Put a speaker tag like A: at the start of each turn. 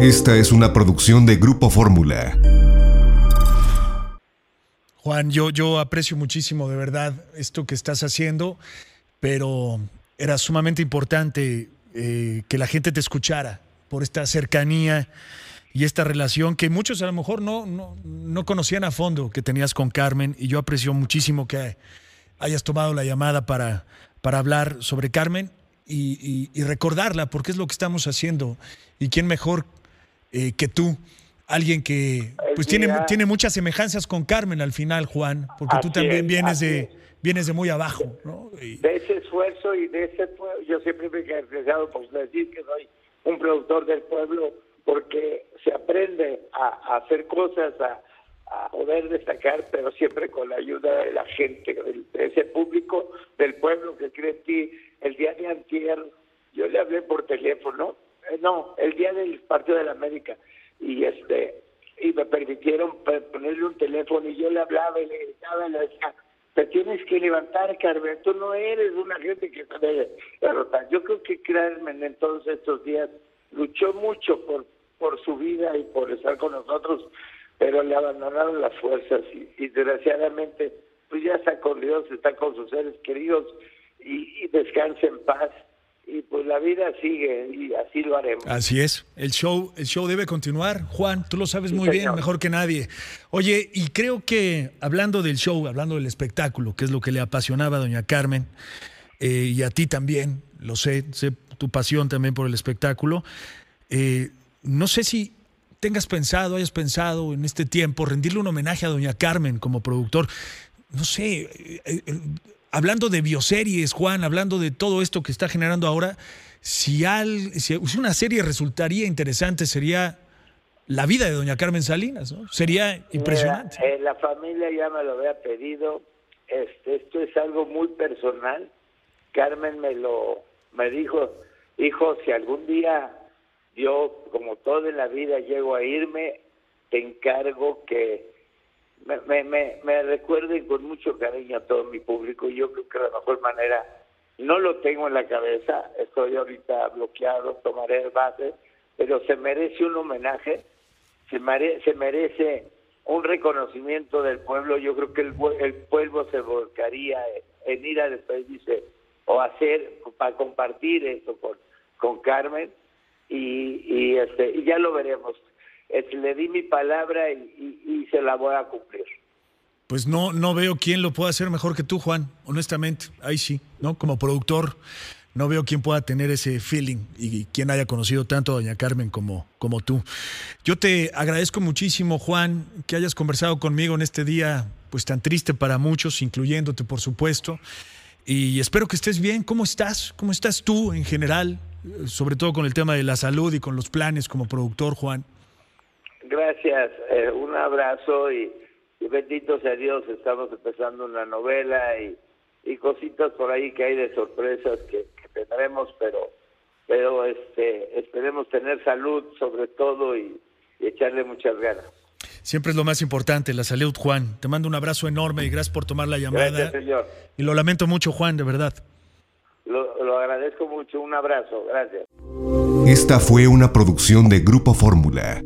A: Esta es una producción de Grupo Fórmula.
B: Juan, yo, yo aprecio muchísimo de verdad esto que estás haciendo, pero era sumamente importante eh, que la gente te escuchara por esta cercanía y esta relación que muchos a lo mejor no, no, no conocían a fondo que tenías con Carmen y yo aprecio muchísimo que hayas tomado la llamada para, para hablar sobre Carmen y, y, recordarla porque es lo que estamos haciendo y quién mejor eh, que tú alguien que pues tiene, tiene muchas semejanzas con Carmen al final, Juan, porque tú también vienes de vienes de muy abajo, ¿no?
C: De ese esfuerzo y de ese yo siempre me he caracterizado por decir que soy un productor del pueblo porque se aprende a, hacer cosas, a, poder destacar, pero siempre con la ayuda de la gente, de ese público del pueblo que cree en ti. El día de antier, yo le hablé por teléfono, eh, no, el día del partido de la América, y este y me permitieron ponerle un teléfono y yo le hablaba y le gritaba y le decía, te tienes que levantar, Carmen, tú no eres una gente que debe derrotar. Yo creo que Carmen en todos estos días luchó mucho por, por su vida y por estar con nosotros, pero le abandonaron las fuerzas y, desgraciadamente pues ya está con Dios, está con sus seres queridos y, y descansa en paz y pues la vida sigue y así lo haremos.
B: Así es, el show, el show debe continuar. Juan, tú lo sabes muy bien, mejor que nadie. Oye, y creo que hablando del show, hablando del espectáculo, que es lo que le apasionaba a doña Carmen, eh, y a ti también, lo sé, sé tu pasión también por el espectáculo. Eh, no sé si tengas pensado, hayas pensado en este tiempo rendirle un homenaje a doña Carmen como productor. No sé, eh, hablando de bioseries, Juan, hablando de todo esto que está generando ahora, si, al, si una serie resultaría interesante, sería la vida de doña Carmen Salinas, ¿no? Sería impresionante.
C: Eh, la familia ya me lo había pedido. Este, esto es algo muy personal. Carmen me lo me dijo, hijo, si algún día yo, como todo en la vida, llego a irme, te encargo que me, me, me, recuerden con mucho cariño a todo mi público. Yo creo que la mejor manera, no lo tengo en la cabeza, estoy ahorita bloqueado, tomaré el base, pero se merece un homenaje, se, se merece un reconocimiento del pueblo. Yo creo que el, el pueblo se volcaría en, ir a despedirse o hacer, para compartir eso con, con Carmen, y, y, este, y ya lo veremos le di mi palabra y, se la voy a cumplir.
B: Pues no, no veo quién lo pueda hacer mejor que tú, Juan, honestamente. Ahí sí, ¿no? Como productor, no veo quién pueda tener ese feeling y quién haya conocido tanto a Doña Carmen como, como tú. Yo te agradezco muchísimo, Juan, que hayas conversado conmigo en este día, pues tan triste para muchos, incluyéndote, por supuesto. Y espero que estés bien. ¿Cómo estás? ¿Cómo estás tú en general? Sobre todo con el tema de la salud y con los planes como productor, Juan.
C: Gracias, eh, un abrazo y, bendito sea Dios, estamos empezando una novela y, cositas por ahí que hay de sorpresas que, tendremos, pero pero este esperemos tener salud sobre todo y, echarle muchas ganas.
B: Siempre es lo más importante, la salud, Juan. Te mando un abrazo enorme y gracias por tomar la llamada.
C: Gracias, señor.
B: Y lo lamento mucho, Juan, de verdad.
C: Lo, lo agradezco mucho, un abrazo, gracias.
A: Esta fue una producción de Grupo Fórmula.